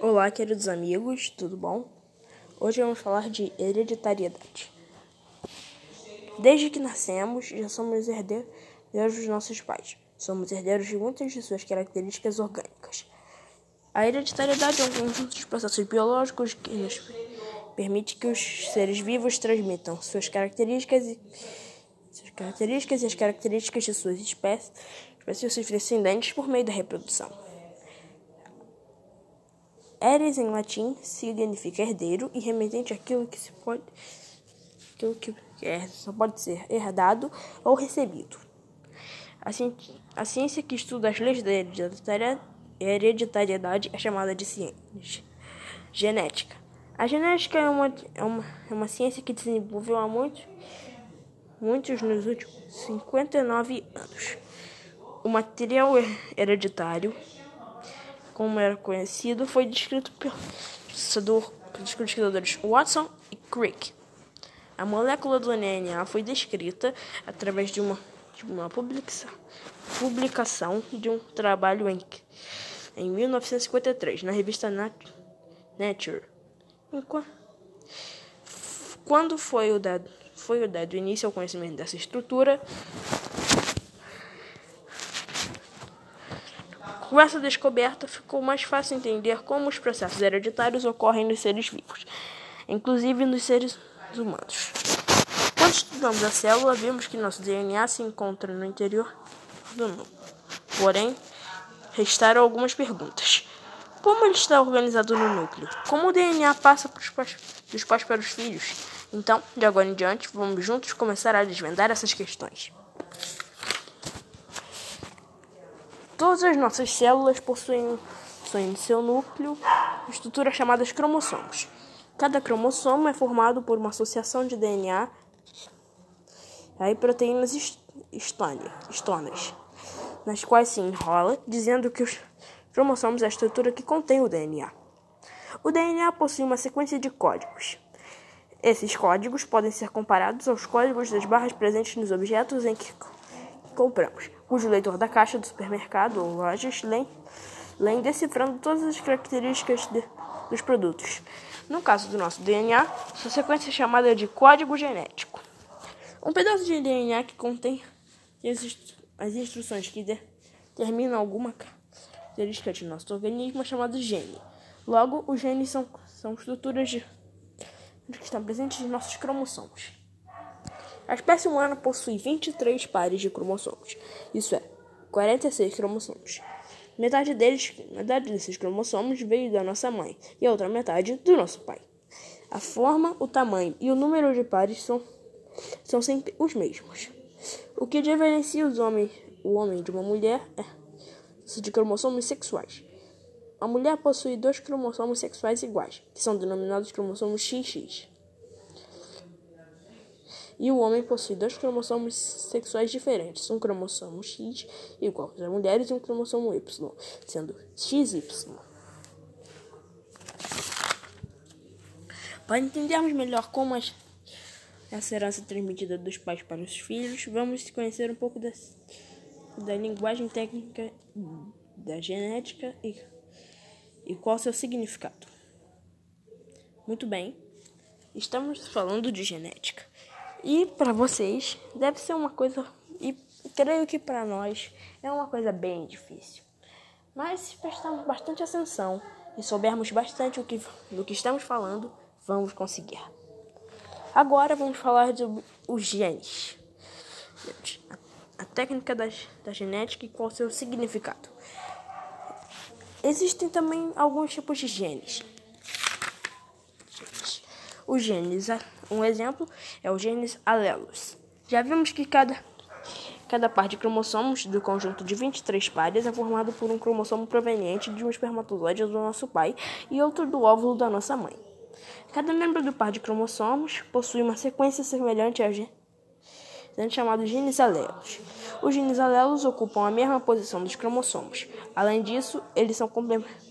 Olá, queridos amigos, tudo bom? Hoje vamos falar de hereditariedade. Desde que nascemos, já somos herdeiros dos nossos pais. Somos herdeiros de muitas de suas características orgânicas. A hereditariedade é um conjunto de processos biológicos que permite que os seres vivos transmitam suas características e, suas características e as características de suas espécies, espécies seus descendentes por meio da reprodução. Eres em latim significa herdeiro e remetente àquilo que se pode aquilo que é, só pode ser herdado ou recebido. A, ciência, a ciência que estuda as leis da hereditariedade é chamada de ciência genética. A genética é uma, é uma, é uma ciência que desenvolveu há muitos, muitos nos últimos 59 anos. O material hereditário como era conhecido, foi descrito pelos pesquisadores Watson e Crick. A molécula do DNA foi descrita através de uma, de uma publicação, publicação de um trabalho em, em 1953 na revista Nature. Quando foi o dado, foi o dado início ao conhecimento dessa estrutura, Com essa descoberta, ficou mais fácil entender como os processos hereditários ocorrem nos seres vivos, inclusive nos seres humanos. Quando estudamos a célula, vimos que nosso DNA se encontra no interior do núcleo. Porém, restaram algumas perguntas. Como ele está organizado no núcleo? Como o DNA passa pais, dos pais para os filhos? Então, de agora em diante, vamos juntos começar a desvendar essas questões. Todas as nossas células possuem, possuem seu núcleo estruturas chamadas cromossomos. Cada cromossomo é formado por uma associação de DNA e proteínas estonas, nas quais se enrola, dizendo que os cromossomos é a estrutura que contém o DNA. O DNA possui uma sequência de códigos. Esses códigos podem ser comparados aos códigos das barras presentes nos objetos em que compramos, cujo leitor da caixa do supermercado ou lojas lê, lê decifrando todas as características de, dos produtos. No caso do nosso DNA, sua sequência é chamada de código genético. Um pedaço de DNA que contém as instruções que determinam alguma característica de nosso organismo é chamado gene. Logo, os genes são, são estruturas de, que estão presentes em nossos cromossomos. A espécie humana possui 23 pares de cromossomos, isso é, 46 cromossomos. Metade deles, metade desses cromossomos veio da nossa mãe e a outra metade do nosso pai. A forma, o tamanho e o número de pares são, são sempre os mesmos. O que diferencia os homens, o homem de uma mulher é de cromossomos sexuais. A mulher possui dois cromossomos sexuais iguais, que são denominados cromossomos XX e o homem possui dois cromossomos sexuais diferentes, um cromossomo X igual das mulheres e um cromossomo Y, sendo XY. Para entendermos melhor como essa herança é transmitida dos pais para os filhos, vamos conhecer um pouco da, da linguagem técnica da genética e, e qual seu significado. Muito bem, estamos falando de genética. E para vocês deve ser uma coisa e creio que para nós é uma coisa bem difícil. Mas se prestarmos bastante atenção e soubermos bastante o que, do que estamos falando, vamos conseguir. Agora vamos falar sobre os genes. A, técnica da, da genética e qual seu significado. Existem também alguns tipos de genes. Os genes um exemplo é o genes alelos. Já vimos que cada, cada par de cromossomos do conjunto de 23 pares é formado por um cromossomo proveniente de um espermatozoide do nosso pai e outro do óvulo da nossa mãe. Cada membro do par de cromossomos possui uma sequência semelhante a gene chamado genes alelos. Os genes alelos ocupam a mesma posição dos cromossomos. Além disso, eles são complementares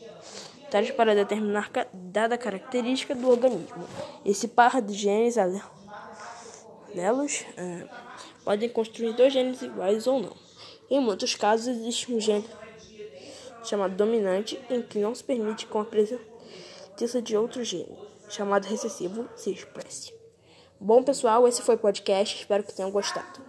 necessários para determinar dada característica do organismo. Esse par de genes alelos uh, podem construir dois genes iguais ou não. Em muitos casos, existe um gene chamado dominante, em que não se permite com a presença de outro gênero, chamado recessivo, se expresse. Bom, pessoal, esse foi o podcast. Espero que tenham gostado.